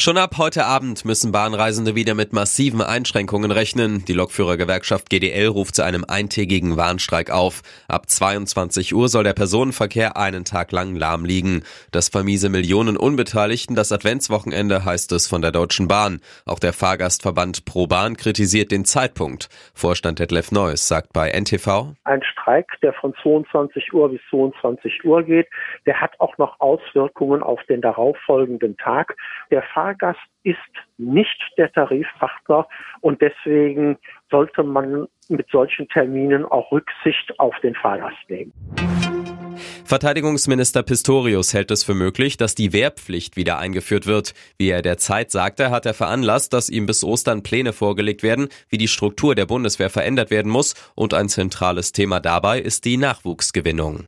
Schon ab heute Abend müssen Bahnreisende wieder mit massiven Einschränkungen rechnen. Die Lokführergewerkschaft GDL ruft zu einem eintägigen Warnstreik auf. Ab 22 Uhr soll der Personenverkehr einen Tag lang lahm liegen. Das vermiese Millionen Unbeteiligten das Adventswochenende, heißt es von der Deutschen Bahn. Auch der Fahrgastverband Pro Bahn kritisiert den Zeitpunkt. Vorstand Detlef Neuss sagt bei NTV. Ein Streik, der von 22 Uhr bis 22 Uhr geht, der hat auch noch Auswirkungen auf den darauffolgenden Tag. Der Fahrgast ist nicht der Tarifpartner und deswegen sollte man mit solchen Terminen auch Rücksicht auf den Fahrgast nehmen. Verteidigungsminister Pistorius hält es für möglich, dass die Wehrpflicht wieder eingeführt wird. Wie er der Zeit sagte, hat er veranlasst, dass ihm bis Ostern Pläne vorgelegt werden, wie die Struktur der Bundeswehr verändert werden muss und ein zentrales Thema dabei ist die Nachwuchsgewinnung.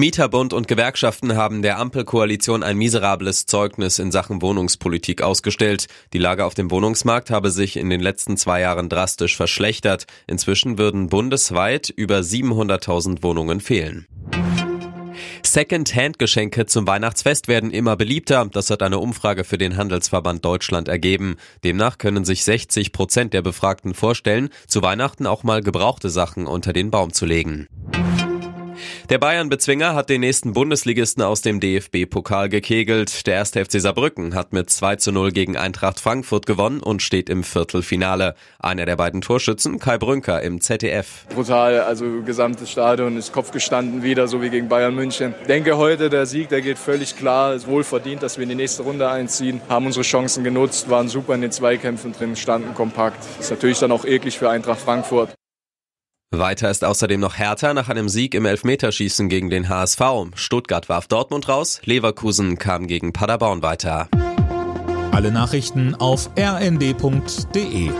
Mieterbund und Gewerkschaften haben der Ampelkoalition ein miserables Zeugnis in Sachen Wohnungspolitik ausgestellt. Die Lage auf dem Wohnungsmarkt habe sich in den letzten zwei Jahren drastisch verschlechtert. Inzwischen würden bundesweit über 700.000 Wohnungen fehlen. Second-Hand-Geschenke zum Weihnachtsfest werden immer beliebter. Das hat eine Umfrage für den Handelsverband Deutschland ergeben. Demnach können sich 60 Prozent der Befragten vorstellen, zu Weihnachten auch mal gebrauchte Sachen unter den Baum zu legen. Der Bayern-Bezwinger hat den nächsten Bundesligisten aus dem DFB-Pokal gekegelt. Der erste FC Saarbrücken hat mit 2 zu 0 gegen Eintracht Frankfurt gewonnen und steht im Viertelfinale. Einer der beiden Torschützen, Kai Brünker im ZDF. Brutal, also gesamtes Stadion ist Kopf gestanden wieder, so wie gegen Bayern München. Denke heute, der Sieg, der geht völlig klar. Ist wohl verdient, dass wir in die nächste Runde einziehen. Haben unsere Chancen genutzt, waren super in den Zweikämpfen drin, standen kompakt. Ist natürlich dann auch eklig für Eintracht Frankfurt. Weiter ist außerdem noch Hertha nach einem Sieg im Elfmeterschießen gegen den HSV. Stuttgart warf Dortmund raus, Leverkusen kam gegen Paderborn weiter. Alle Nachrichten auf rnd.de